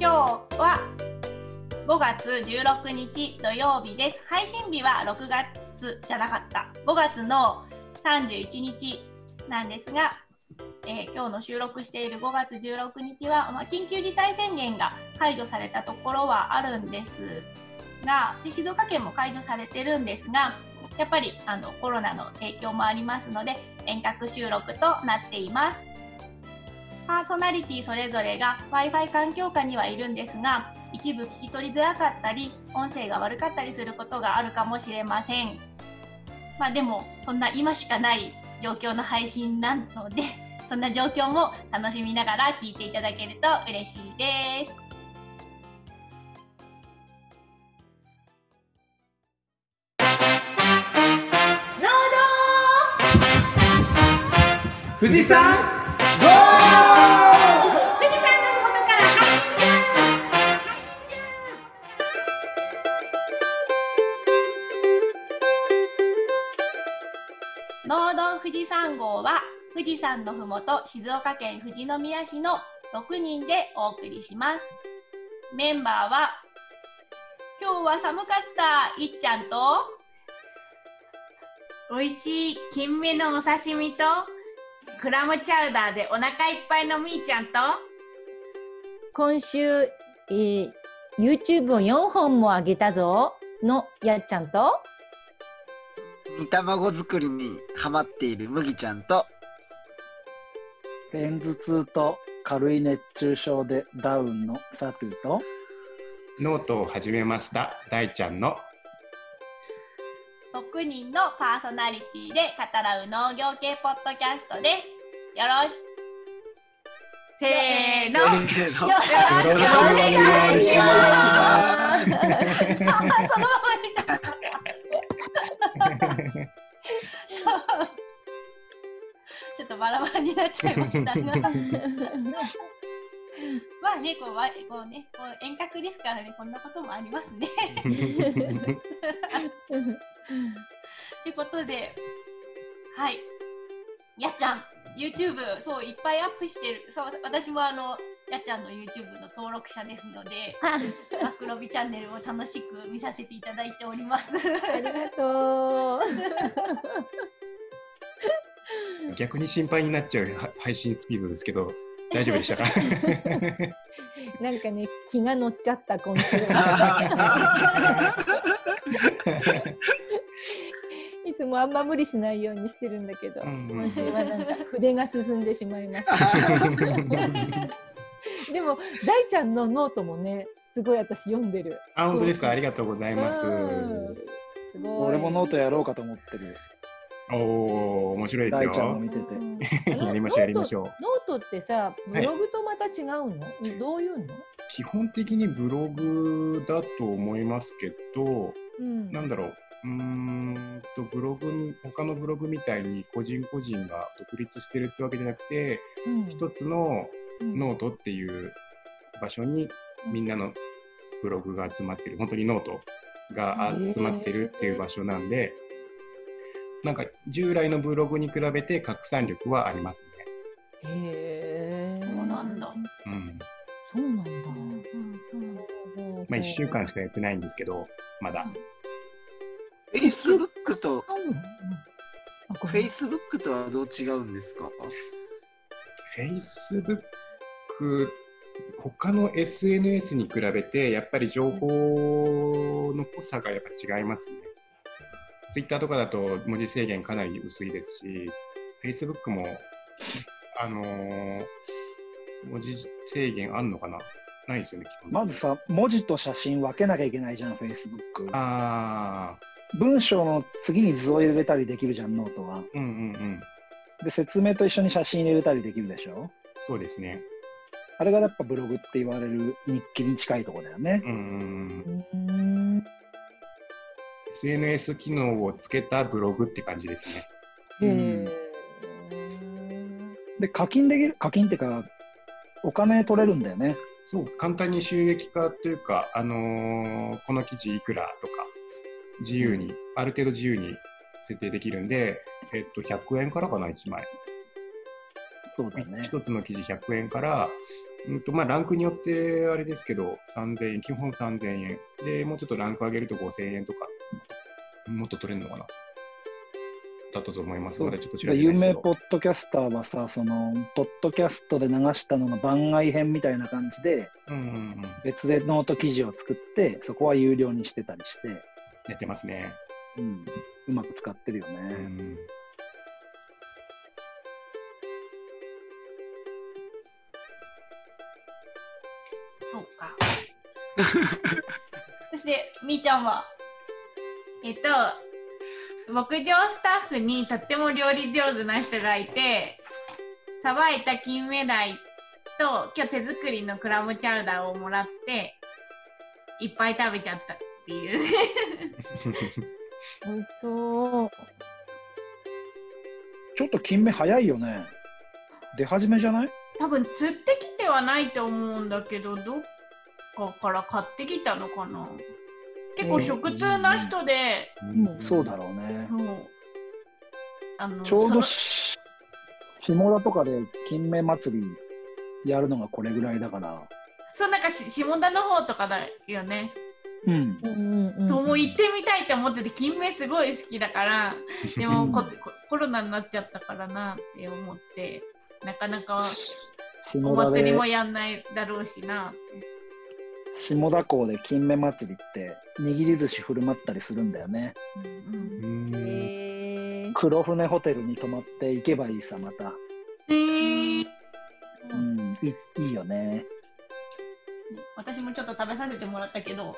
今日は5月16日土曜日です。配信日は6月じゃなかった。5月の31日なんですが、えー今日の収録している5月16日は、まあ、緊急事態宣言が解除されたところはあるんですが、で静岡県も解除されてるんですが、やっぱりあのコロナの影響もありますので、遠隔収録となっています。パーソナリティそれぞれが Wi-Fi 環境下にはいるんですが、一部聞き取りづらかったり、音声が悪かったりすることがあるかもしれません。まあでも、そんな今しかない状況の配信なので、そんな状況も楽しみながら聞いていただけると嬉しいです。富士山富士山号は富士山のふもと静岡県富士宮市の6人でお送りします。メンバーは今日は寒かったいっちゃんと美味しい金目のお刺身とクラムチャウダーでお腹いっぱいのみーちゃんと今週、えー YouTube を4本も上げたぞのやっちゃんと煮卵作りにハマっている麦ちゃんと。片頭痛と軽い熱中症でダウンのサトゥと。ノートを始めました。大ちゃんの。6人のパーソナリティで語らう農業系ポッドキャストです。よろしせーの。よろしくお願いします。バラバラになっちゃいましたが。まあね、こうわこうね、こう遠隔ですからね、こんなこともありますね。ということで、はい。やっちゃん、YouTube、そう、いっぱいアップしてる。そう、私もあの、やっちゃんの YouTube の登録者ですので、マクロビチャンネルを楽しく見させていただいております。ありがとう。逆に心配になっちゃうは配信スピードですけど大丈夫でしたか？なんかね、気が乗っちゃった、今週。いつもあんま無理しないようにしてるんだけど、うん今週はなんか筆が進んでしまいました。でも、大ちゃんのノートもね、すごい私読んでる。あ本当ですか？ありがとうございますうんすごい。俺もノートやろうかと思ってるおお面白いです大ちゃん見てて。う んやりましょうやりましょう。ノートってさ、ブログとまた違うの、どういうの？基本的にブログだと思いますけどうん。なんだろう。うーんとブログ他のブログみたいに個人個人が独立してるってわけじゃなくてうん。一つのうん。ノートっていう場所にみんなのブログが集まってる、本当にノートが集まってるっていう場所なんで、なんか従来のブログに比べて拡散力はありますね。へえ。そうなんだ。うん。そうなんだ。まあ1週間しかやってないんですけど、まだ。Facebook とあうんうんあごめん Facebook とはどう違うんですか？Facebook、他の SNS に比べて、やっぱり情報の濃さがやっぱ違いますね。Twitter とかだと文字制限かなり薄いですし、Facebook も、あのー文字制限あんのかな？ないですよね、基本。まずさ文字と写真分けなきゃいけないじゃん Facebook あ文章の次に図を入れたりできるじゃんノートはー、うんうんうん。で説明と一緒に写真入れたりできるでしょ？そうですね。あれがやっぱブログって言われる日記に近いところだよねうんうんうん。うーん SNS 機能をつけたブログって感じですね。で課金できる課金っていうかお金取れるんだよねそう、簡単に収益化というか、あのーこの記事いくらとか、自由に、ある程度自由に設定できるんで、えっと、100円からかな、1枚。そうだね一つの記事100円から、うんとまあ、ランクによってあれですけど、3000円、基本3000円。で、もうちょっとランク上げると5000円とか、もっと取れるのかな？だったと思いますので、ちょっと調べて有名ポッドキャスターはさ、その、ポッドキャストで流したのの番外編みたいな感じで、うんうんうん。別でノート記事を作って、そこは有料にしてたりして、やってますね。うん、うまく使ってるようね。ん。そうか。そして、みーちゃんは、えっと、牧場スタッフにとっても料理上手な人がいて、さばいた金目鯛と今日手作りのクラムチャウダーをもらって、いっぱい食べちゃったっていう。美味しそう。ちょっと金目早いよね。出始めじゃない？多分釣ってきてはないと思うんだけど、どっかから買ってきたのかな。結構食通な人で、うんそうだろうね。そうあのちょうどそし下田とかで金目祭りやるのがこれぐらいだから。そうなんかし下田の方とかだよね。うん。うんうんうん。そうもう行ってみたいと思ってて金目すごい好きだからでもこ こコロナになっちゃったからなって思ってなかなかお祭りもやんないだろうしなって下田港で金目祭りって握り寿司振る舞ったりするんだよね。うんうん黒船ホテルに泊まって行けばいいさ、また。うん、へーうん、いいいいよね。私もちょっと食べさせてもらったけど、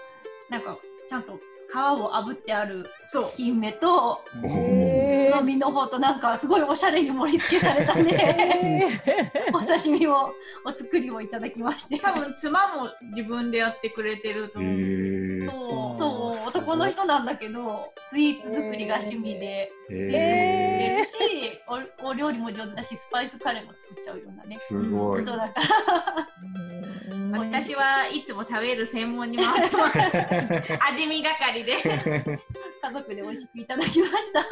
なんか、ちゃんと皮を炙ってあるそう金目と、おへー飲みの方となんかすごいおしゃれに盛り付けされたね、へお刺身を、お作りをいただきまして。多分妻も自分でやってくれてると思う、そう、あそう、ー男の人なんだけど、スイーツ作りが趣味で、スイーツも作れへるし、おお料理も上手だし、スパイスカレーも作っちゃうようなねー。すごい。人。だから、ー 私はいつも食べる専門に回ってます。味見係で家族で美味しくいただきました。へ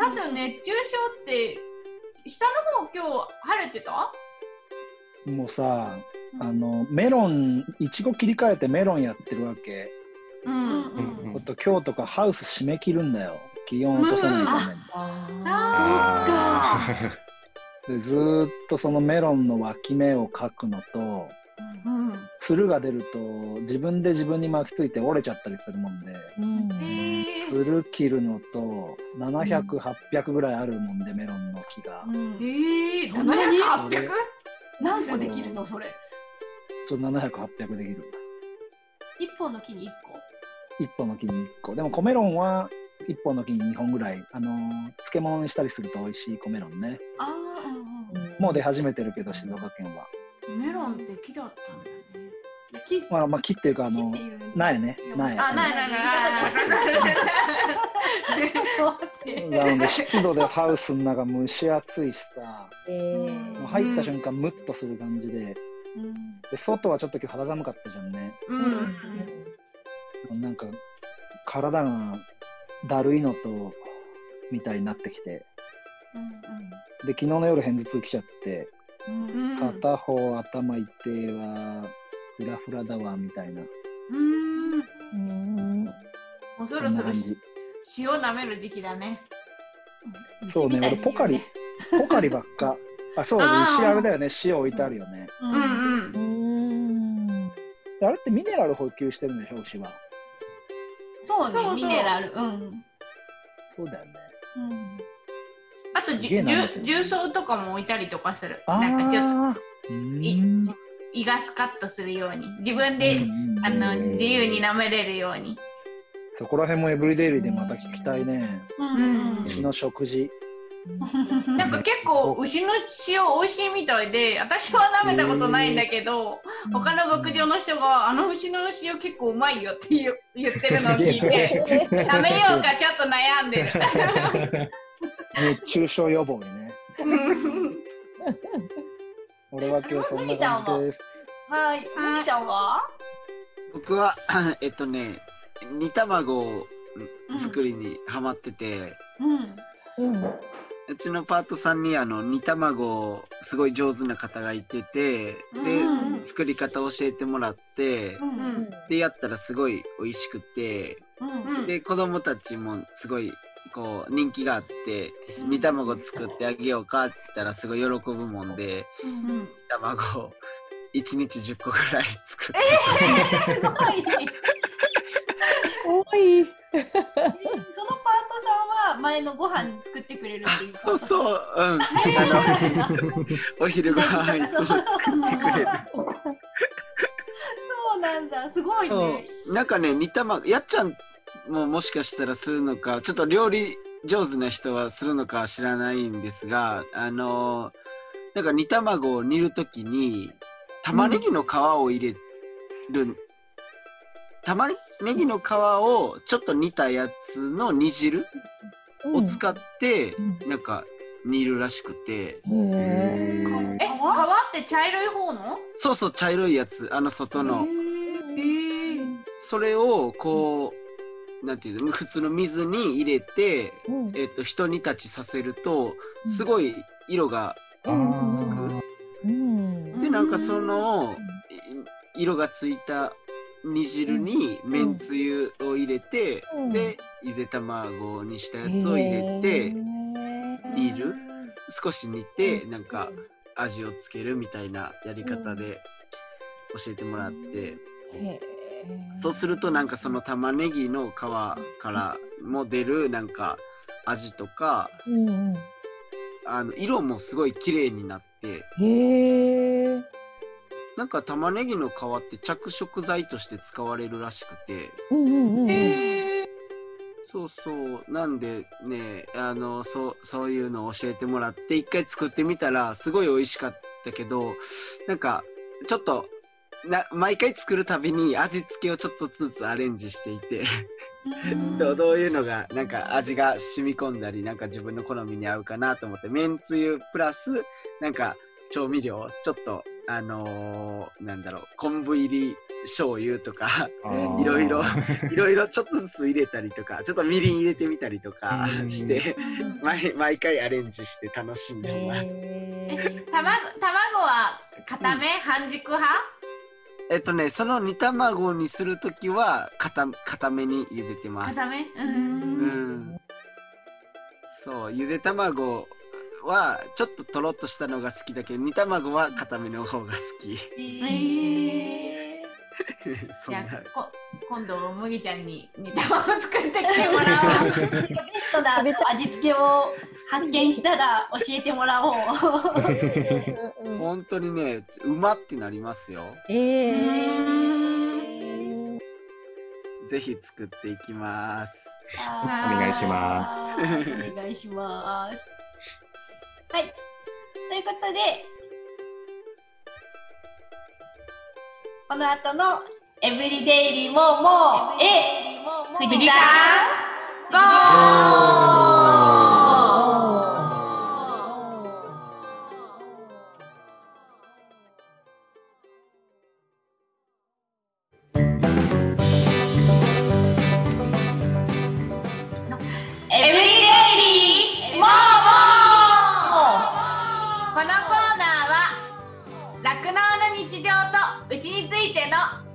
だって熱中症って下の方今日晴れてた？もうさ、あの、メロン、いちご切り替えてメロンやってるわけ。うん、うんうんほんと今日とかハウス締め切るんだよ。気温落とさないために。あ でずーっとそのメロンの脇芽を描くのと、うん。つるが出ると自分で自分に巻きついて折れちゃったりするもん。で、うん。へーつる切るのと700、800ぐらいあるもん。で、メロンの木が。うん。えー、そん。なに 700?800? 何個できるのそれ。そう700、800できる。一本の木に一個。一本の木に1個。でも、米ロンは一本の木に2本ぐらい。あの漬物にしたりすると美味しい米ロンね。ああ、もう出始めてるけど、静岡県は。メロンって木だったんだね。木？まあ、まあ、木っていうか、あの木っていう苗ね。苗。あないないないちょっと待って。なので、湿度でハウスの中蒸し暑いしさ、へー。もう入った瞬間、ムッとする感じで、うん。で外はちょっと今日肌寒かったじゃんね。ううん。んなんか、体がだるいのと、みたいになってきて、で、昨日の夜、片頭痛来ちゃって、うんうん片方頭痛いわ、フラフラだわ、みたいな、うん。うん。もうそそろそろ。塩舐める時期だねそうね、俺、ポカリ、ポカリばっか。あ、そうだね、石あれだよね、塩置いてあるよね。ううん。ん。うん。うん。あれってミネラル補給してるん。でしょ、牛は。そうね、そうそうミネラル。うん。そうだよね。うんあと重曹とかも置いたりとかする。あなんかちょっあとー、いうん。胃がスカッとするように。自分で、うんあのうん自由に舐めれるように。そこら辺もエブリデイリーでまた聞きたいね。うん牛の食事。なんか結構牛の塩美味しいみたいで私は舐めたことないんだけど他の牧場の人があの牛の塩結構うまいよって言ってるのを聞いて食べようかちょっと悩ん。でる熱中症予防にね。うん。俺は今日そんな感じです。はい。むぎちゃんは？僕は、えっとね、煮卵をうん作りにハマってて、うん。うん。うちのパートさんにあの煮卵すごい上手な方がいてて。で、うん。作り方教えてもらって。うん。うん。でやったらすごい美味しくて。うんうん。で子供たちもすごいこう人気があってうん煮卵作ってあげようかって言ったらすごい喜ぶもんでうんうん。卵を1日10個ぐらい作って、すごい。多い。そのパートさんは前のご飯作ってくれるっていうそうそううん。お昼ご飯いつも作ってくれる。そうなんだ、すごいそね。う。なんかね煮卵やっちゃんももしかしたらするのかちょっと料理上手な人はするのかは知らないんですがあのなんか煮卵を煮るときに玉ねぎの皮を入れる、玉ねぎの皮をちょっと煮たやつの煮汁を使って、うん。なんか煮るらしくて、え、皮って茶色い方の？そうそう茶色いやつあの外の。それをこうなんていうの普通の水に入れて、うん。えっと一煮立ちさせるとすごい色がうんつく、うん。でなんかそのい色がついた煮汁にめんつゆを入れて、うん。でゆで卵にしたやつを入れて、煮る？少し煮てなんか味をつけるみたいなやり方で教えてもらって、そうするとなんかその玉ねぎの皮からも出るなんか味とかうんうんあの色もすごい綺麗になってへえ。なんか玉ねぎの皮って着色剤として使われるらしくてうんうんうん。そうそうなんでねあのそうそういうのを教えてもらって一回作ってみたらすごい美味しかったけどなんかちょっとな毎回作るたびに味付けをちょっとずつアレンジしていてどうどういうのがなんか味が染み込んだりなんか自分の好みに合うかなと思ってめんつゆプラスなんか調味料ちょっとあのーなんだろう昆布入り醤油とかいろいろいろいろちょっとずつ入れたりとかちょっとみりん入れてみたりとかうん。して毎毎回アレンジして楽しんでます。へ卵、卵は固め、半熟派？えっとねその煮卵にするときは固固めに茹でてます。固め？う。うんんそうゆで卵はちょっととろっとしたのが好きだけど煮卵は固めの方が好き。へえ。そんなじゃあこ今度麦ちゃんに煮卵作ってきてもらおう。ベストな味付けを発見したら教えてもらおう。ー 本当にねうまってなりますよ。えー。ぜひ作っていきます。お願いしますお願いします。はい。ということで、この後のエブリデイリーももうえ富士山ゴー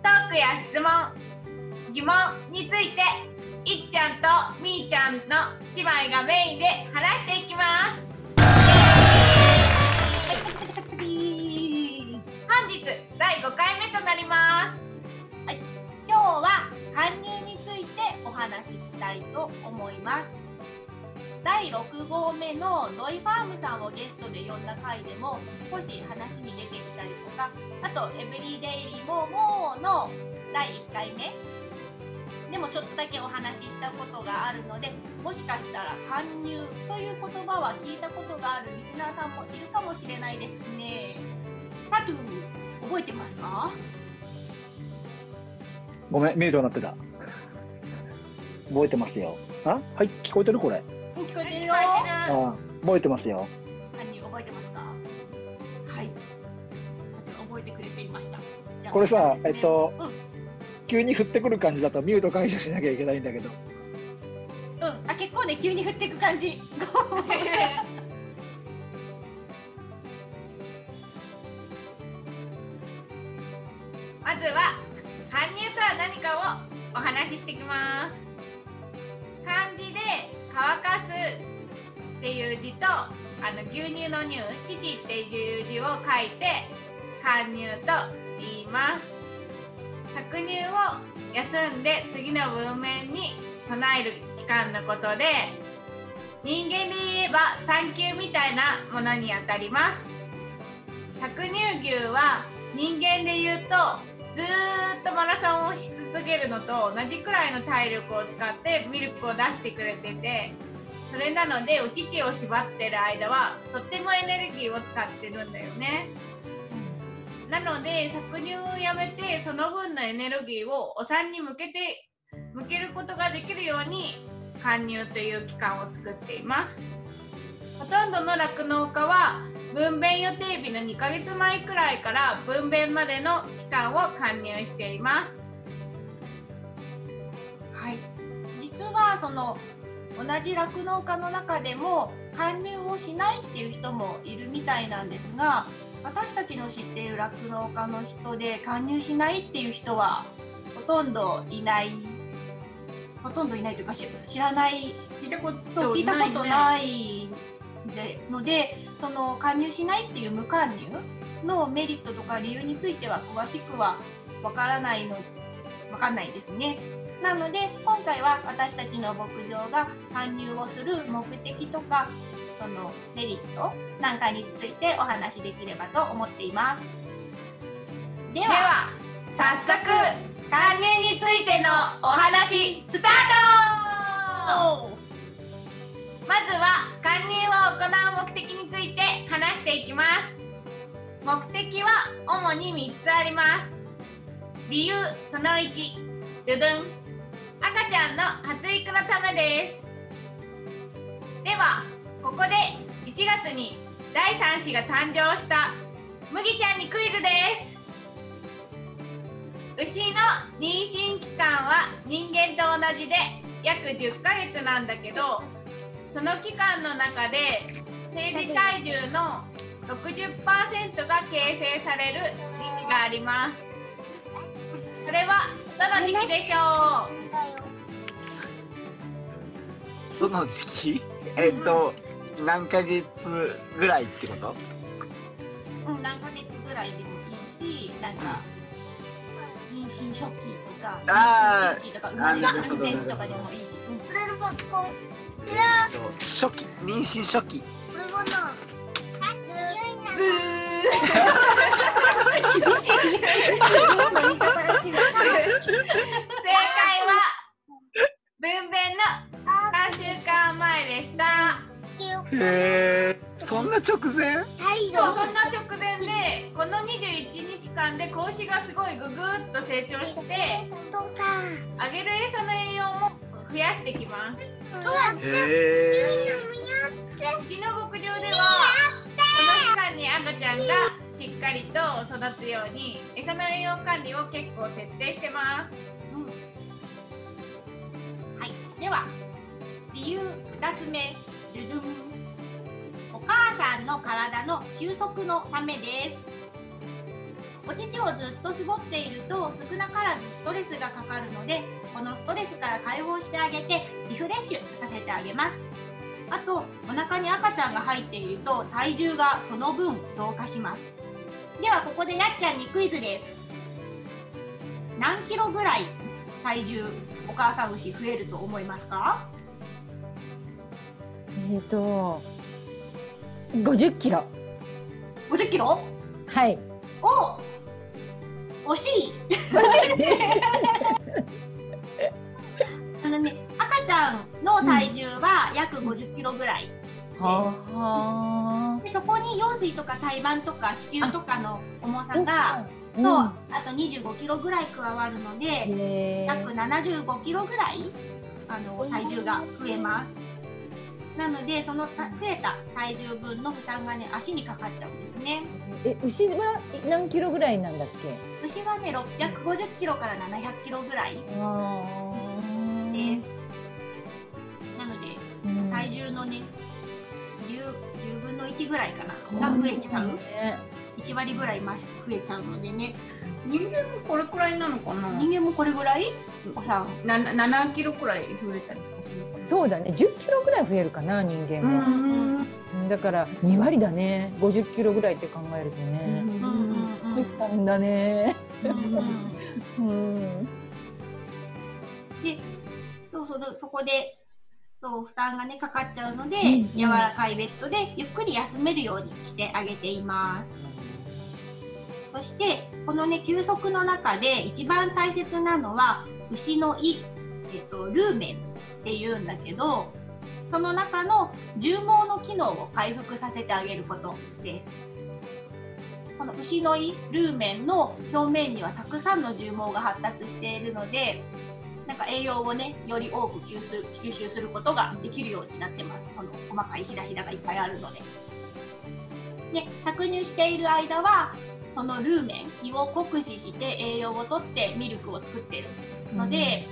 トークや質問疑問についていっちゃんとみーちゃんの姉妹がメインで話していきます。本日第5回目となります。はい。今日は搬入についてお話ししたいと思います。第6号目のドイファームさんをゲストで呼んだ回でも少し話に出てきたりとかあとエブリデイリーの第1回目でもちょっとだけお話ししたことがあるのでもしかしたら搬入という言葉は聞いたことがあるリスナーさんもいるかもしれないですねタトゥー覚えてますか？ごめん、ミュートになってた。覚えてますよ。あ？はい、聞こえてるこれ。聞こえてるよ。覚えてますよ。何覚えてますか？はい。覚えてくれていました。これさ、えっと、うん、急に降ってくる感じだとミュート解除しなきゃいけないんだけど。うん、あ結構ね急に降っていく感じ。まずは搬入とは何かをお話ししていきます。乾かすっていう字とあの牛乳の乳父っていう字を書いて搬入と言います。搾乳を休んで次の文面に唱える期間のことで人間で言えば産休みたいなものにあたります。搾乳牛は人間で言うとずっとマラソンをし続けるのと同じくらいの体力を使ってミルクを出してくれててそれなのでお乳を縛ってる間はとってもエネルギーを使ってるんだよね。なので搾乳をやめてその分のエネルギーをお産に向けて向けることができるように貫入という期間を作っています。ほとんどの酪農家は分娩予定日の2ヶ月前くらいから分娩までの期間を貫入していますはその同じ酪農家の中でも貫入をしないっていう人もいるみたいなんですが私たちの知っている酪農家の人で加入しないっていう人はほとんどいないほとんどいないというか知らない聞いたこと聞いたことないのでその加入しないっていう無加入のメリットとか理由については詳しくはわからないのわかんないですね。なので今回は私たちの牧場が加入をする目的とかそのメリットなんかについてお話しできればと思っています。では早速還入についてのお話スタート!まずは還入を行う目的について話していきます。目的は主に3つあります。理由その1ドゥドゥン赤ちゃんの発育のためです。ではここで1月に第3子が誕生した麦ちゃんにクイズです。牛の妊娠期間は人間と同じで約10ヶ月なんだけどその期間の中で生理体重の60%が形成される時期があります。それはどの時期？でしょうどの時期えっと、何ヶ月ぐらいってこと？うん、何ヶ月ぐらいでもいいし、なんか、妊娠初期とか、あ妊娠期とか、生まれた直前とかでもいいし。うん、パソコン。初期、妊娠初期。これはな。ブー。正解は分娩の3週間前でした。へえそんな直前？そうそんな直前でこの21日間で子牛がすごいググッと成長してあげる餌の栄養も増やしてきます。へえうちの牧場ではこの期間に赤ちゃんがしっかりと育つように餌の栄養管理を結構徹底してます、うん、はい。では理由2つ目ルルン母さんの体の休息のためです。お乳をずっと絞っていると少なからずストレスがかかるのでこのストレスから解放してあげてリフレッシュさせてあげます。あとお腹に赤ちゃんが入っていると体重がその分増加します。ではここでやっちゃんにクイズです何キロぐらい体重お母さん牛増えると思いますか？えっ、ー、と50キロ。50キロ？はい。お惜しい あのね、赤ちゃんの体重は約50キロぐらい。うん、でそこに羊水とか胎盤とか子宮とかの重さがと、うん、あと25キロぐらい加わるので約75キロぐらいあの体重が増えます。なのでその増えた体重分の負担がね足にかかっちゃうんですね。え牛は何キロぐらいなんだっけ？牛はね650キロから700キロぐらいです。なので、うん、体重のね10分の1ぐらいかな。が増えちゃう。ね、1割ぐらい増えちゃうのでね。人間もこれくらいなのかな？人間もこれぐらい？おさん。7, 7キロくらい増えたりそうだね。10キロぐらい増えるかな人間もだから2割だね。50キロぐらいって考えるとね。増えたんだね。うん。でそうそうそこでそう負担がねかかっちゃうので、うんうん、柔らかいベッドでゆっくり休めるようにしてあげています。そしてこのね休息の中で一番大切なのは牛の胃、えっと、ルーメンっていうんだけどその中の重毛の機能を回復させてあげることです。この牛の胃ルーメンの表面にはたくさんの重毛が発達しているのでなんか栄養をねより多く吸収吸収することができるようになってますその細かいひだひだがいっぱいあるので。で搾乳している間はそのルーメン胃を酷使して栄養をとってミルクを作ってるので、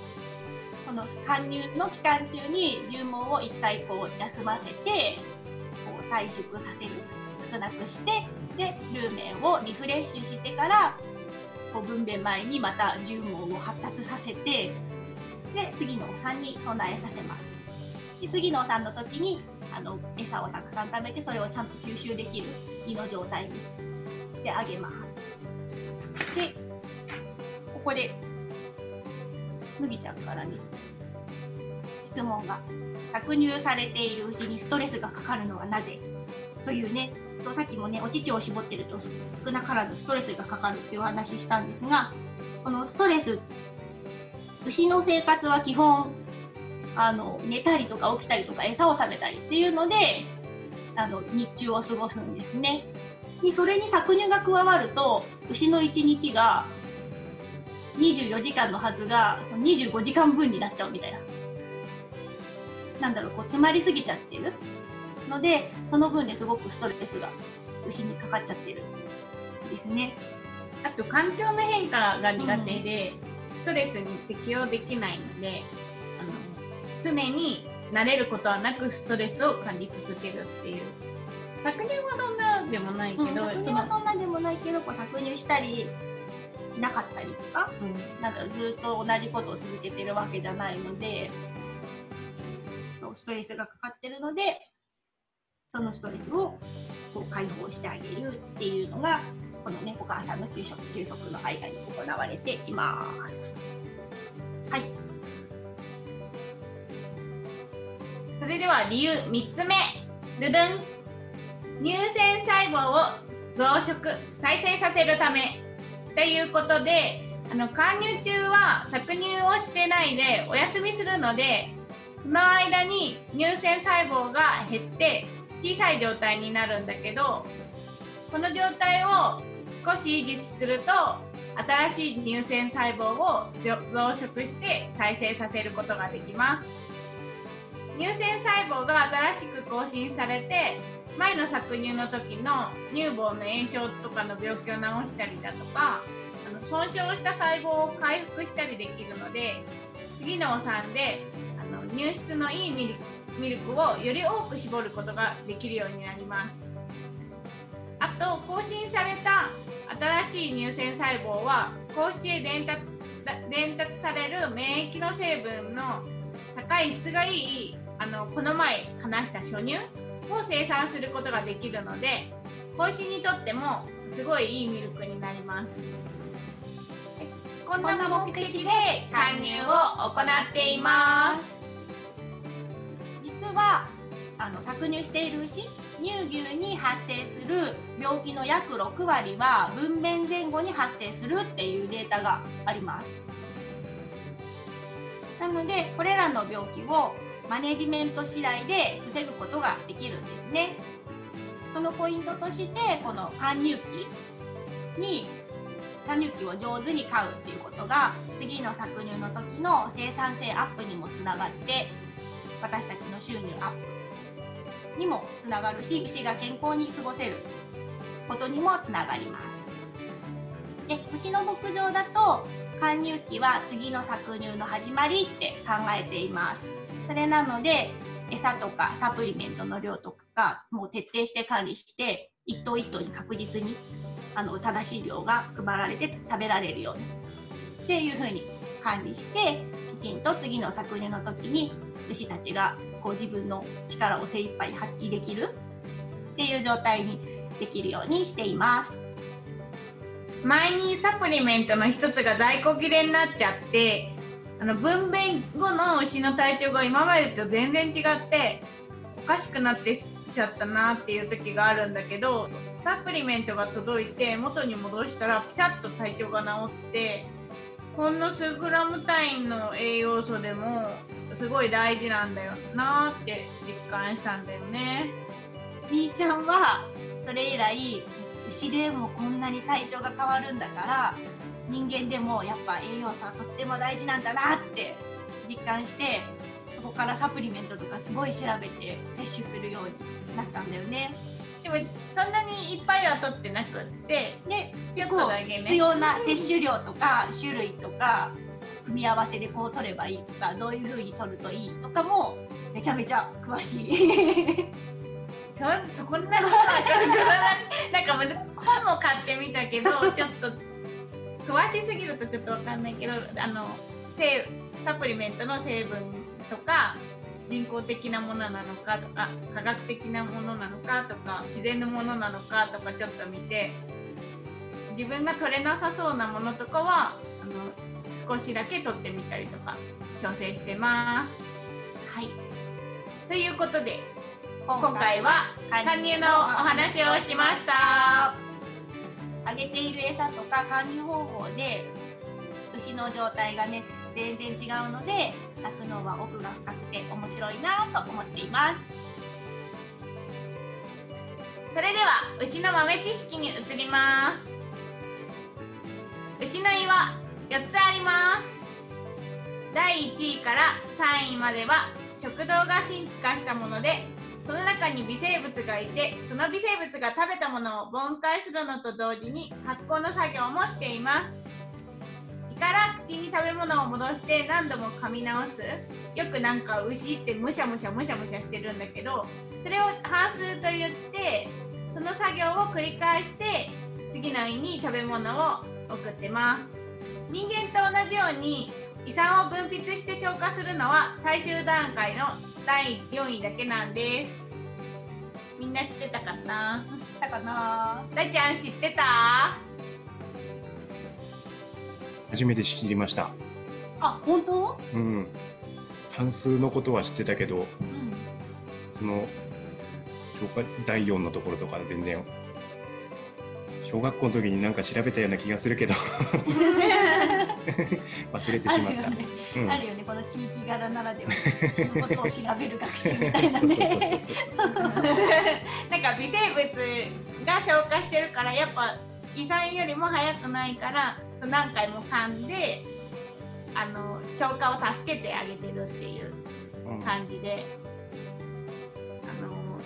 うん、この貫入の期間中に重毛を一回こう休ませてこう退縮させる少なくしてでルーメンをリフレッシュしてからこう分娩前にまた重毛を発達させてで次のお産に備えさせます。で次のお産の時にあの餌をたくさん食べてそれをちゃんと吸収できる胃の状態にしてあげます。でここで麦ちゃんからね質問が。搾乳されている牛にストレスがかかるのはなぜ？というねさっきもねお乳を絞ってると少なからずストレスがかかるっていう話したんですがこのストレス牛の生活は基本あの寝たりとか起きたりとか餌を食べたりっていうのであの日中を過ごすんですね。でそれに搾乳が加わると牛の1日が24時間のはずがその25時間分になっちゃうみたいな。なんだろうこう詰まりすぎちゃってるのでその分ですごくストレスが牛にかかっちゃってるですね。あと環境の変化が苦手で、うんストレスに適応できないのであの常に慣れることはなくストレスを感じ続けるっていう。搾乳はそんなでもないけど、うん、搾乳はそんなでもないけどこう搾乳したりしなかったりとか、うん、なんかずっと同じことを続けてるわけじゃないのでストレスがかかってるのでそのストレスをこう解放してあげるっていうのがこのね、お母さんの給食、休息の間に行われています。はい。それでは理由3つ目。ドゥドン。乳腺細胞を増殖、再生させるため。ということで、あの貫入中は搾乳をしてないでお休みするので、その間に乳腺細胞が減って小さい状態になるんだけど、この状態を少し維持すると新しい乳腺細胞を増殖して再生させることができます。乳腺細胞が新しく更新されて前の搾乳の時の乳房の炎症とかの病気を治したりだとかあの損傷した細胞を回復したりできるので次のお産であの乳質のいいミルミルクをより多く絞ることができるようになります。あと更新された新しい乳腺細胞はこうして伝達伝達される免疫の成分の高い質がいいあのこの前話した初乳を生産することができるので子牛にとってもすごいいいミルクになります。こんな目的で貫入を行っています。実はあの搾乳している牛乳牛に発生する病気の約6割は分娩前後に発生するっていうデータがあります。なのでこれらの病気をマネジメント次第で防ぐことができるんですね。そのポイントとしてこの貫入期に貫入期を上手に飼うっていうことが次の搾乳の時の生産性アップにもつながって私たちの収入アップにもつながるし牛が健康に過ごせることにもつながります。でうちの牧場だと貫入期は次の搾乳の始まりって考えています。それなので餌とかサプリメントの量とかもう徹底して管理して一頭一頭に確実にあの正しい量が配られて食べられるようにっていうふうに管理してきちんと次の搾乳の時に牛たちがこう自分の力を精一杯発揮できる。っていう状態にできるようにしています。前にサプリメントの一つが在庫切れになっちゃってあの分娩後の牛の体調が今までと全然違っておかしくなってちゃったなっていう時があるんだけどサプリメントが届いて元に戻したらピタッと体調が治ってほんの数グラム単位の栄養素でもすごい大事なんだよなって実感したんだよね。みーちゃんはそれ以来牛でもこんなに体調が変わるんだから人間でもやっぱ栄養素はとっても大事なんだなって実感してそこからサプリメントとかすごい調べて摂取するようになったんだよね。でもそんなにいっぱいは取ってなくってで結構必要な摂取量とか種類とか組み合わせでこう取ればいいとかどういうふうに取るといいとかもめちゃめちゃ詳しい。そそこんなことはなんか本も買ってみたけどちょっと詳しすぎるとちょっとわかんないけどあのサプリメントの成分とか人工的なものなのかとか科学的なものなのかとか自然のものなのかとかちょっと見て自分が取れなさそうなものとかはあの少しだけ取ってみたりとか調整してます。はいということで今回は加入のお話をしました。あげている餌とか管理方法で牛の状態がね全然違うので酪農は奥が深くて面白いなと思っています。それでは牛の豆知識に移ります。牛の胃は4つあります。第1位から3位までは食道が進化したものでその中に微生物がいてその微生物が食べたものを分解するのと同時に発酵の作業もしています。から口に食べ物を戻して何度も噛み直す。よくなんか牛ってむしゃむしゃむしゃむしゃしてるんだけどそれをハースと言ってその作業を繰り返して次の胃に食べ物を送ってます。人間と同じように胃酸を分泌して消化するのは最終段階の第4位だけなんです。みんな知ってたかな？知ってたかな？だちゃん知ってた？初めて知りました。あ本当？うん。単数のことは知ってたけど、うん、その消化第4のところとか全然小学校の時になんか調べたような気がするけど。忘れてしまった。あるよね、うん、あるよね。この地域柄ならではのことを調べる学習みたいなね。なんか微生物が消化してるからやっぱ胃酸よりも早くないから何回も噛んであの消化を助けてあげてるっていう感じで、うん、あの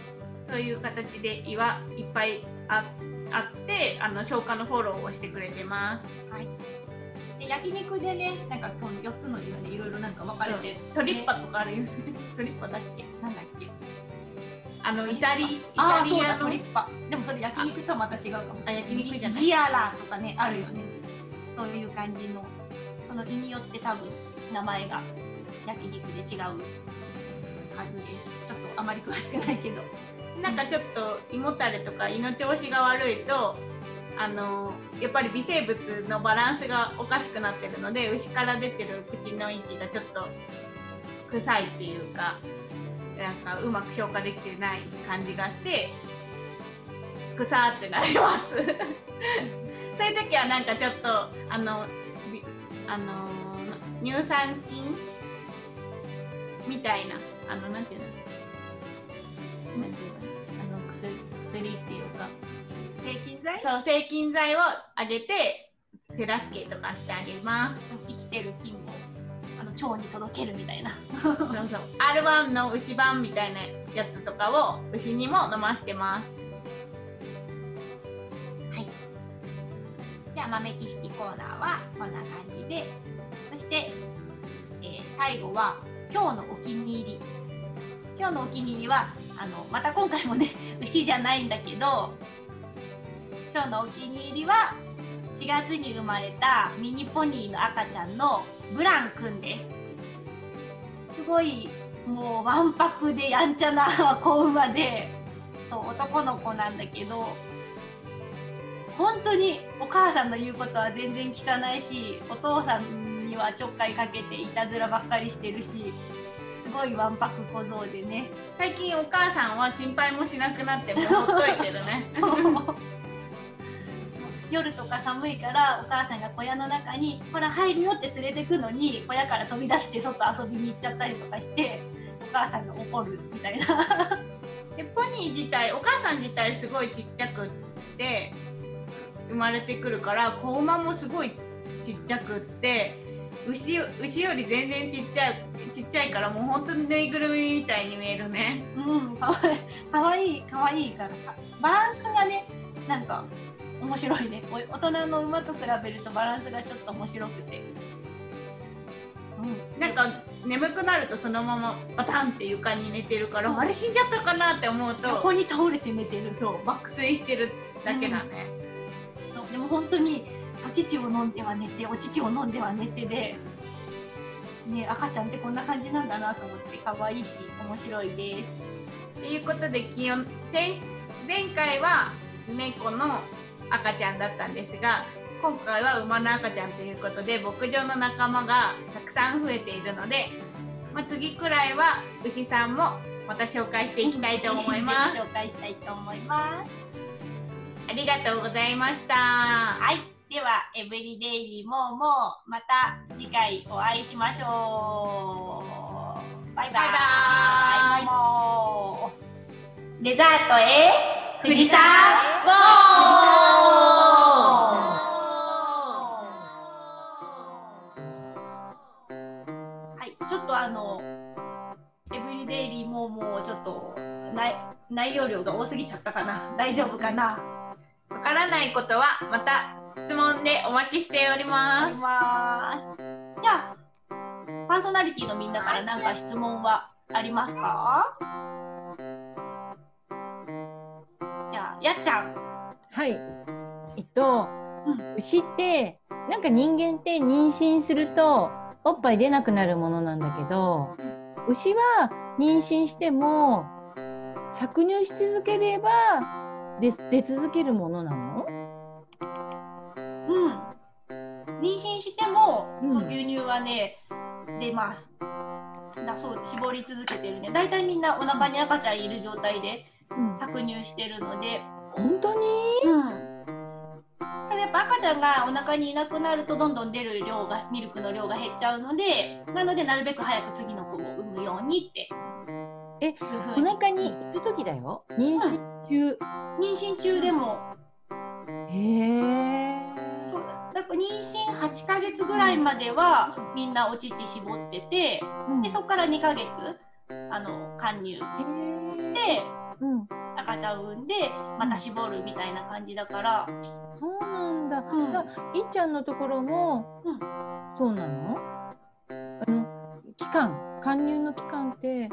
そういう形で胃はいっぱいああってあの消化のフォローをしてくれてます。はいで焼肉でね、なんかこの4つの色でいろいろなんか分かれて、トリッパとかあるよね。トリッパだっけ？なんだっけ？あのイタリイタリアのトリッパ。でもそれ焼肉とはまた違うかも。あ焼肉じゃない。ギアラとかねあるよね。そういう感じのその日によって多分名前が焼肉で違うはずです。ちょっとあまり詳しくないけど。なんかちょっと胃もたれとか胃の調子が悪いとあのやっぱり微生物のバランスがおかしくなってるので牛から出てる口の息がちょっと臭いっていうかなんかうまく消化できてない感じがしてくさってなります。そういう時はなんかちょっとあのあの乳酸菌みたいなあのなんていうの？なんていうの？あの薬薬っていうか。制菌剤？そう制菌剤をあげて手助けとかしてあげます。生きてる菌をあの腸に届けるみたいな。そうそう。R1 の牛版みたいなやつとかを牛にも飲ましてますじゃあ豆知識コーナーはこんな感じで。そして、えー、最後は今日のお気に入り。今日のお気に入りはあのまた今回もね 牛じゃないんだけど今日のお気に入りは4月に生まれたミニポニーの赤ちゃんのブランくんです。すごいもうわんぱくでやんちゃな 子馬でそう男の子なんだけど本当にお母さんの言うことは全然聞かないしお父さんにはちょっかいかけていたずらばっかりしてるしすごいわんぱく小僧でね。最近お母さんは心配もしなくなってもほっといてるね。夜とか寒いからお母さんが小屋の中に「ほら入るよ」って連れてくのに小屋から飛び出して外遊びに行っちゃったりとかしてお母さんが怒るみたいな。でポニー自体お母さん自体すごいちっちゃくって生まれてくるから子馬もすごいちっちゃくって牛牛より全然ちっちゃいちっちゃいからもう本当にぬいぐるみみたいに見えるね。うんかわいいかわいいかわいいからバランスがねなんか面白いね。大人の馬と比べるとバランスがちょっと面白くて。うん、なんか眠くなるとそのままバタンって床に寝てるからあれ死んじゃったかなって思うとここに倒れて寝てる。そう。爆睡してるだけだね、うん、も本当にお乳を飲んでは寝てお乳を飲んでは寝てで、ね、赤ちゃんってこんな感じなんだなと思って可愛いし面白いです。ということで気温前回は猫の赤ちゃんだったんですが今回は馬の赤ちゃんということで牧場の仲間がたくさん増えているので、まあ、次くらいは牛さんもまた紹介していきたいと思います。紹介したいと思います。ありがとうございました。はい。では、エブリデイリーもーもうまた次回お会いしましょう。バイバイ。バイバイデザートへ富士山ゴーはい、ちょっとあの、エブリデイリーもうもうちょっと内内容量が多すぎちゃったかな。大丈夫かなわからないことはまた質問でお待ちしております。じゃあ、パーソナリティのみんなから何か質問はありますか？じゃあ、やっちゃん。はい。えっと、うん、牛って、なんか人間って妊娠するとおっぱい出なくなるものなんだけど、牛は妊娠しても搾乳し続ければ出出続けるものなの？うん。妊娠しても、うん、その牛乳はね出ます。だそう絞り続けてるね。大体みんなお腹に赤ちゃんいる状態で搾乳してるので、本当に？うん。ただやっぱ赤ちゃんがお腹にいなくなるとどんどん出る量がミルクの量が減っちゃうのでなのでなるべく早く次の子を産むようにって。えお腹にいる時だよ。妊娠？中、うん、妊娠中でも。へえだ。から妊娠8ヶ月ぐらいまではみんなお乳絞ってて、うん、でそこから2ヶ月あの貫入。で、うん、赤ちゃん産んでまた絞るみたいな感じだから。そうなんだ。うん、じゃいっちゃんのところも、うん、そうなの？あの期間貫入の期間って、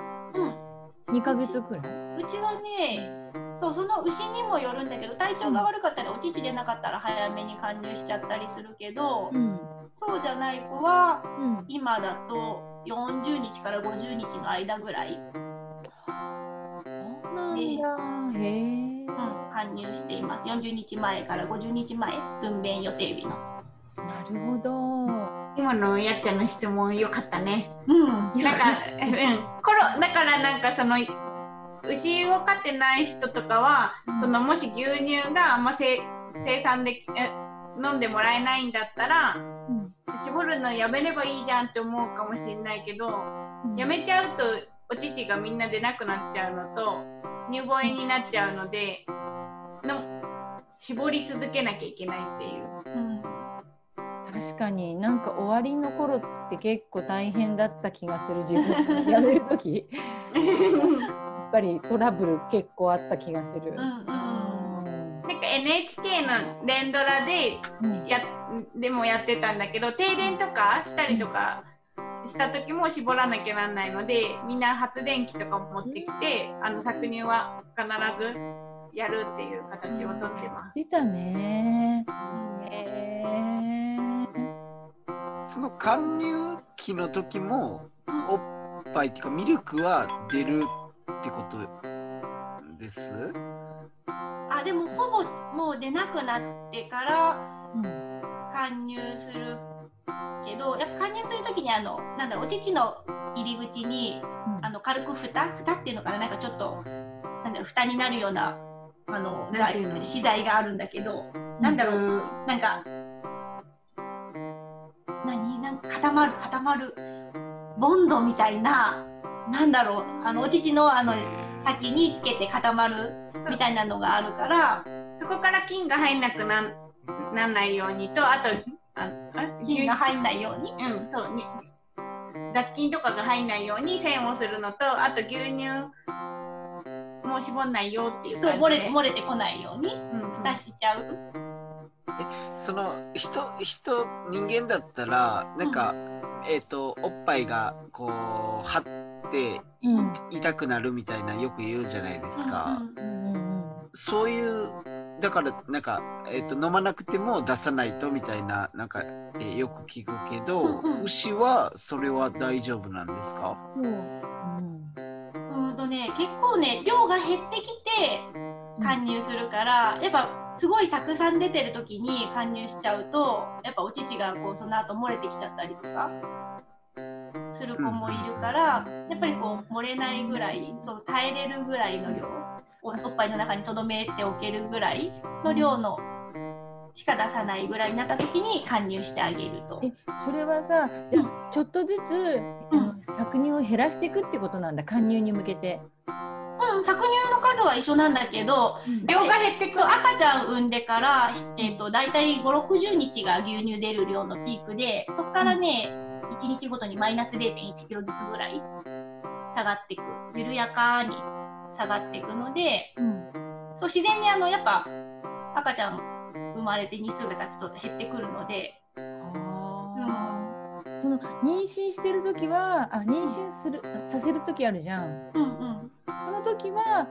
うん、2ヶ月くらい？うちはねそうその牛にもよるんだけど体調が悪かったりお乳出なかったら早めに貫入しちゃったりするけど、うん、そうじゃない子は、うん、今だと40日から50日の間ぐらい。そうなんだ、へうん、貫入しています40日前から50日前分娩予定日の。なるほど。今のやっちゃんの質問よかったね。うん。なんか、うん、コロだからなんかその牛を飼ってない人とかは、そのもし牛乳があんま生産で飲んでもらえないんだったら、絞るのやめればいいじゃんって思うかもしれないけど、やめちゃうとお乳がみんな出なくなっちゃうのと乳房炎になっちゃうのでの絞り続けなきゃいけないっていう。うん。確かになんか終わりの頃って結構大変だった気がする自分。やめる時 ぱりトラブル結構あった気がする。うんうん。なんか NHK の連ドラでや、うん、でもやってたんだけど停電とかしたりとかした時も絞らなきゃなんないのでみんな発電機とか持ってきてあの搾乳は必ずやるっていう形をとってます。出たね。その貫入期の時も、おっぱいっていうかミルクは出るってことです？あでもほぼもう出なくなってから貫入するけどやっぱ貫入する時にあのなんだろうお乳の入り口に、うん、あの軽く蓋？蓋っていうのかな？なんかちょっとなんだろう蓋になるようなあの資材があるんだけど、うん、なんだろうなんか何？なんか固まる固まるボンドみたいななんだろうあのお乳のあの先につけて固まるみたいなのがあるからそこから菌が入んなくななんないようにとあとあ菌が入んないように？うんそうに雑菌とかが入んないように栓をするのとあと牛乳もう絞んないよっていうそう漏れ漏れてこないように、うん、蓋しちゃう。えその人人人間だったらなんか、うん、えっ、ー、とおっぱいがこう張って、うん、痛くなるみたいなよく言うじゃないですか。そういうだからなんか、えーと、飲まなくても出さないとみたいななんかってよく聞くけど、うんうん、牛はそれは大丈夫なんですか、うん、うんとね結構ね量が減ってきて貫入するから、やっぱすごいたくさん出てる時に貫入しちゃうとやっぱお乳がこうその後漏れてきちゃったりとかする子もいるから、やっぱりこう漏れないぐらいそう耐えれるぐらいの量おっぱいの中に留めておけるぐらいの量のしか出さないぐらいになった時に貫入してあげると。えそれはさ、でもちょっとずつ、うん、搾乳を減らしていくってことなんだ貫入に向けて。うん、搾乳の数は一緒なんだけど、量が減ってくそう赤ちゃん産んでから、えーと、大体560日が牛乳出る量のピークでそこからね、1日ごとにマイナス0 1キロずつぐらい下がっていく緩やかに下がっていくので、うん、そう自然にあのやっぱ赤ちゃん生まれて日数が経つと減ってくるので。その妊娠してる時はあ妊娠するさせる時あるじゃん。うんうん、その時は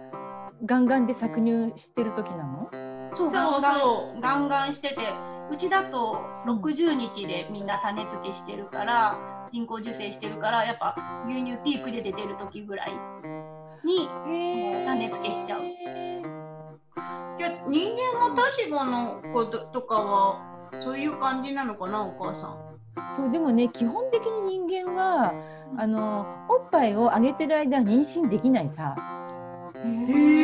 ガンガンで搾乳してる時なの？そうそうそうガンガンしててうちだと60日でみんな種付けしてるから人工授精してるからやっぱ牛乳ピークで出てる時ぐらいに種付けしちゃう。じゃ人間も年子の子とかはそういう感じなのかなお母さん。そうでもね基本的に人間はあのおっぱいをあげてる間は妊娠できないさ。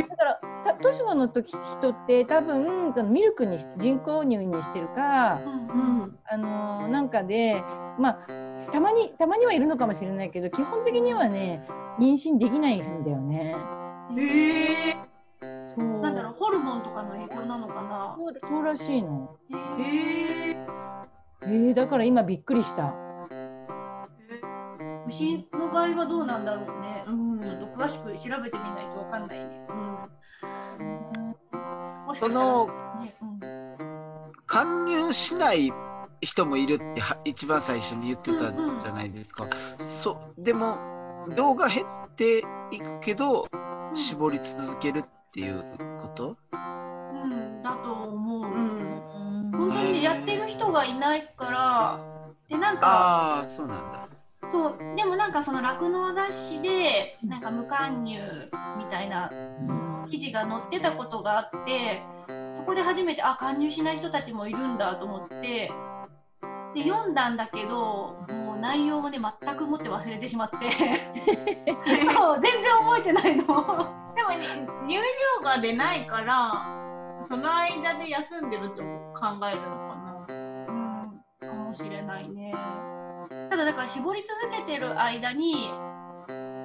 だから年子の時人って多分ミルクに人工乳にしてるか、うんうん、あのなんかでまあたまにたまにはいるのかもしれないけど基本的にはね妊娠できないんだよね。へえ。そうなんだろうホルモンとかの影響なのかな？そうそうらしいの。へえ。えー、だから今びっくりした。牛の場合はどうなんだろうね。うん、ちょっと詳しく調べてみないとわかんないね。うん。その、ね。うん、勧誘しない人もいるって一番最初に言ってたじゃないですか。うんうん、そう。でも量が減っていくけど、絞り続けるっていうこと？うん。だと思う、うん、本当にやってる人がいないからでなんかああそうなんだそう。でもなんかその酪農雑誌でなんか無貫入みたいな記事が載ってたことがあってそこで初めてあ勧入しない人たちもいるんだと思ってで読んだんだけどもう内容をね全くもって忘れてしまって。そう全然覚えてないの。でも、ね、乳量が出ないからその間で休んでると考えるのかな。うん。かもしれないねただだから絞り続けてる間に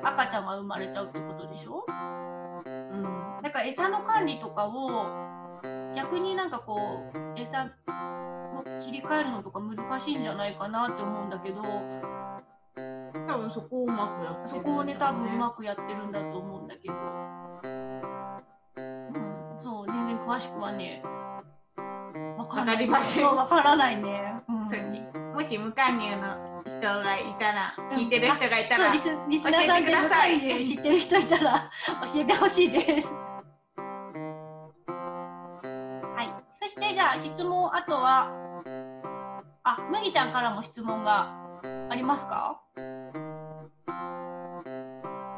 赤ちゃんが生まれちゃうってことでしょ？うん。だから餌の管理とかを逆になんかこう餌切り替えるのとか難しいんじゃないかなって思うんだけど多分そこをうまくやってる、ね、そこをね多分うまくやってるんだと思うんだけど、うん、そう全然詳しくはね分かりません。分からないね、うん、もし無加入の人がいたら、聞いてる人がいたら、リスリスナーさんで無加入知ってる人いたら教えてほしいです。じゃあ質問あとはあ麦ちゃんからも質問がありますか？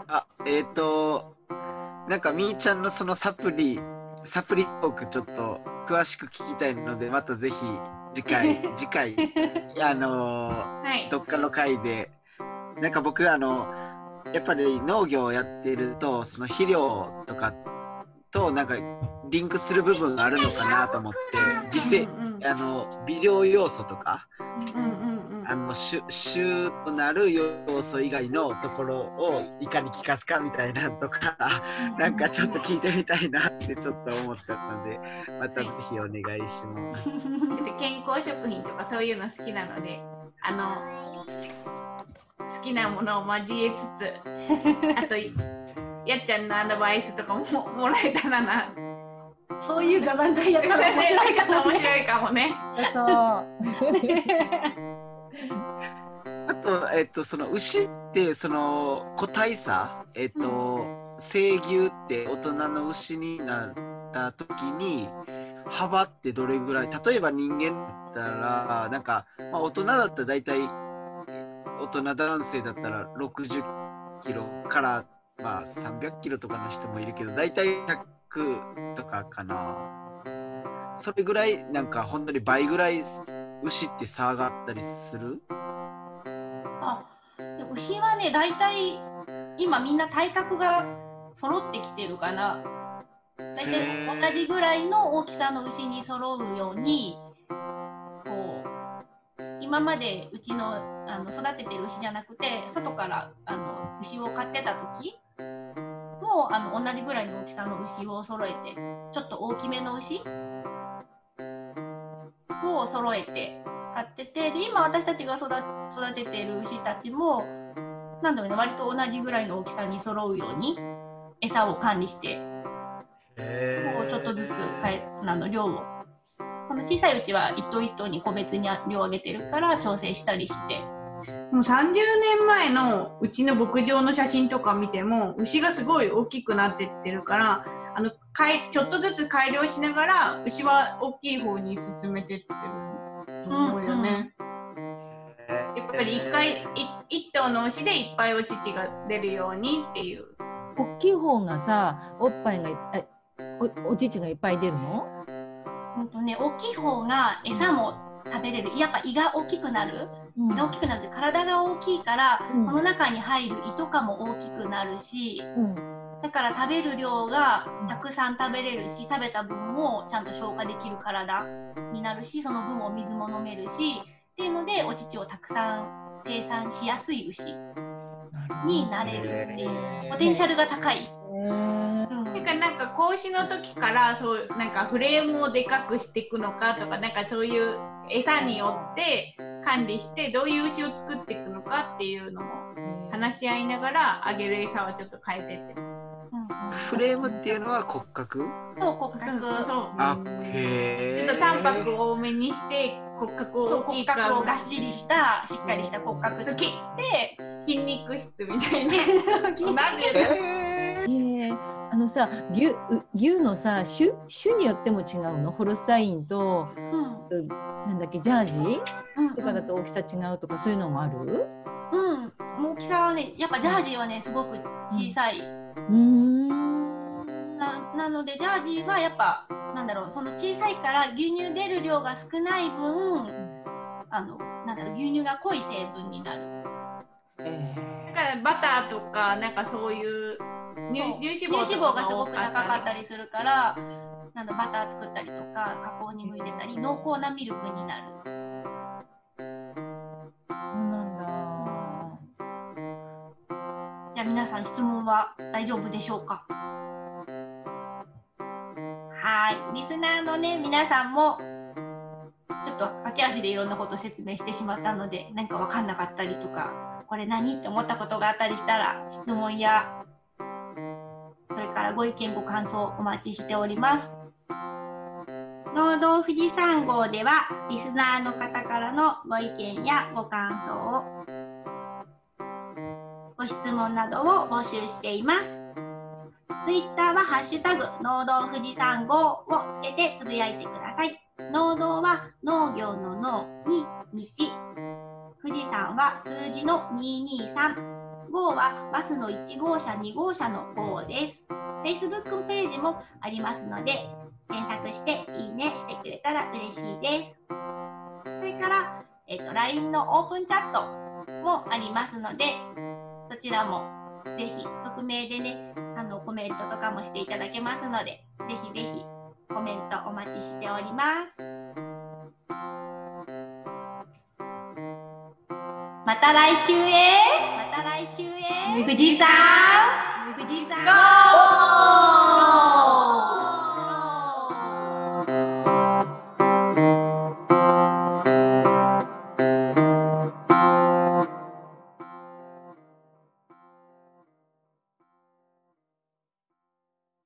あえっ、ー、となんかみーちゃんのそのサプリサプリトークちょっと詳しく聞きたいのでまたぜひ次回 次回 あのーはい、どっかの回でなんか僕あのやっぱり農業をやってるとその肥料とかとなんかリンクする部分があるのかなと思って微生、あの微量要素とか、あの主主となる要素以外のところをいかに効かすかみたいなとか、なんかちょっと聞いてみたいなってちょっと思ったのでまたぜひお願いします。健康食品とかそういうの好きなのであの好きなものを交えつつ あとやっちゃんのアドバイスとかももらえたらなそういう座談会やったら面白いかも、面白いかもね。あと、えっと、その牛って、その個体差、えっと、生牛って大人の牛になった時に、幅ってどれぐらい例えば人間だったら、なんか、まあ、大人だったら大体、大人男性だったら60キロから、まあ、300キロとかの人もいるけど、大体100とかかな。それぐらい、なんか本当に倍ぐらい牛って差があったりする？あ牛はね、大体今みんな体格が揃ってきてるかな。大体同じぐらいの大きさの牛に揃うように、こう、今までうちのあの育ててる牛じゃなくて、外からあの牛を飼ってた時もあの同じぐらいの大きさの牛を揃えてちょっと大きめの牛を揃えて飼っててで今私たちが育ててる牛たちもなんだろうね割と同じぐらいの大きさに揃うように餌を管理してもうちょっとずつかえあの量を。この小さいうちは一頭一頭に個別に量を上げてるから調整したりして。もう30年前のうちの牧場の写真とか見ても牛がすごい大きくなってってるからかいちょっとずつ改良しながら牛は大きい方に進めてってると思うよね。うんうん、やっぱり1回1頭の牛でいっぱいお乳が出るようにっていう。大きい方がさおっぱいがおお乳がいっぱい出るの？本当ね大きい方が餌も食べれる。やっぱ胃が大きくなる。胃が大きくなる。って体が大きいから、うん、その中に入る胃とかも大きくなるし、うん、だから食べる量がたくさん食べれるし食べた分もちゃんと消化できる体になるしその分を水も飲めるしっていうのでお乳をたくさん生産しやすい牛になれるっていうポテンシャルが高い。てかなんか子牛の時からそうなんかフレームをでかくしていくのかとかなんかそういう餌によって管理してどういう牛を作っていくのかっていうのも話し合いながらあげる餌はちょっと変えてって。フレームっていうのは骨格？そう骨格。そう。あへえちょっとタンパクを多めにして骨格を大きく骨格をがっしりしたしっかりした骨格作って筋肉質みたいな。なんで、えー。あのさ牛牛のさ種種によっても違うの？ホルスタインと、うん、なんだっけジャージ？ー、とかだと大きさ違うとかそういうのもある？うん。大きさはねやっぱジャージーはねすごく小さい。うんななのでジャージーはやっぱなんだろうその小さいから牛乳出る量が少ない分あのなんだろう牛乳が濃い成分になる。えー、だからバターとかなんかそういう乳脂肪がすごく高かったりするからなんだバター作ったりとか加工に向いてたり濃厚なミルクになる。なんだじゃあ皆さん質問は大丈夫でしょうか？はいリスナーのね皆さんもちょっと駆け足でいろんなこと説明してしまったので何か分かんなかったりとかこれ何って思ったことがあったりしたら質問やそれからご意見ご感想お待ちしております。農道富士山号ではリスナーの方からのご意見やご感想をご質問などを募集しています。ツイッターはハッシュタグ農道富士山号をつけてつぶやいてください。農道は農業の農に道。富士山は数字の223。号はバスの1号車、2号車の号です。Facebook ページもありますので、検索していいねしてくれたら嬉しいです。それから、えーと、LINE のオープンチャットもありますので、そちらもぜひ匿名でね、のコメントとかもしていただけますので、ぜひぜひコメントお待ちしております。また来週へ。また来週へ。富士山富士山ゴー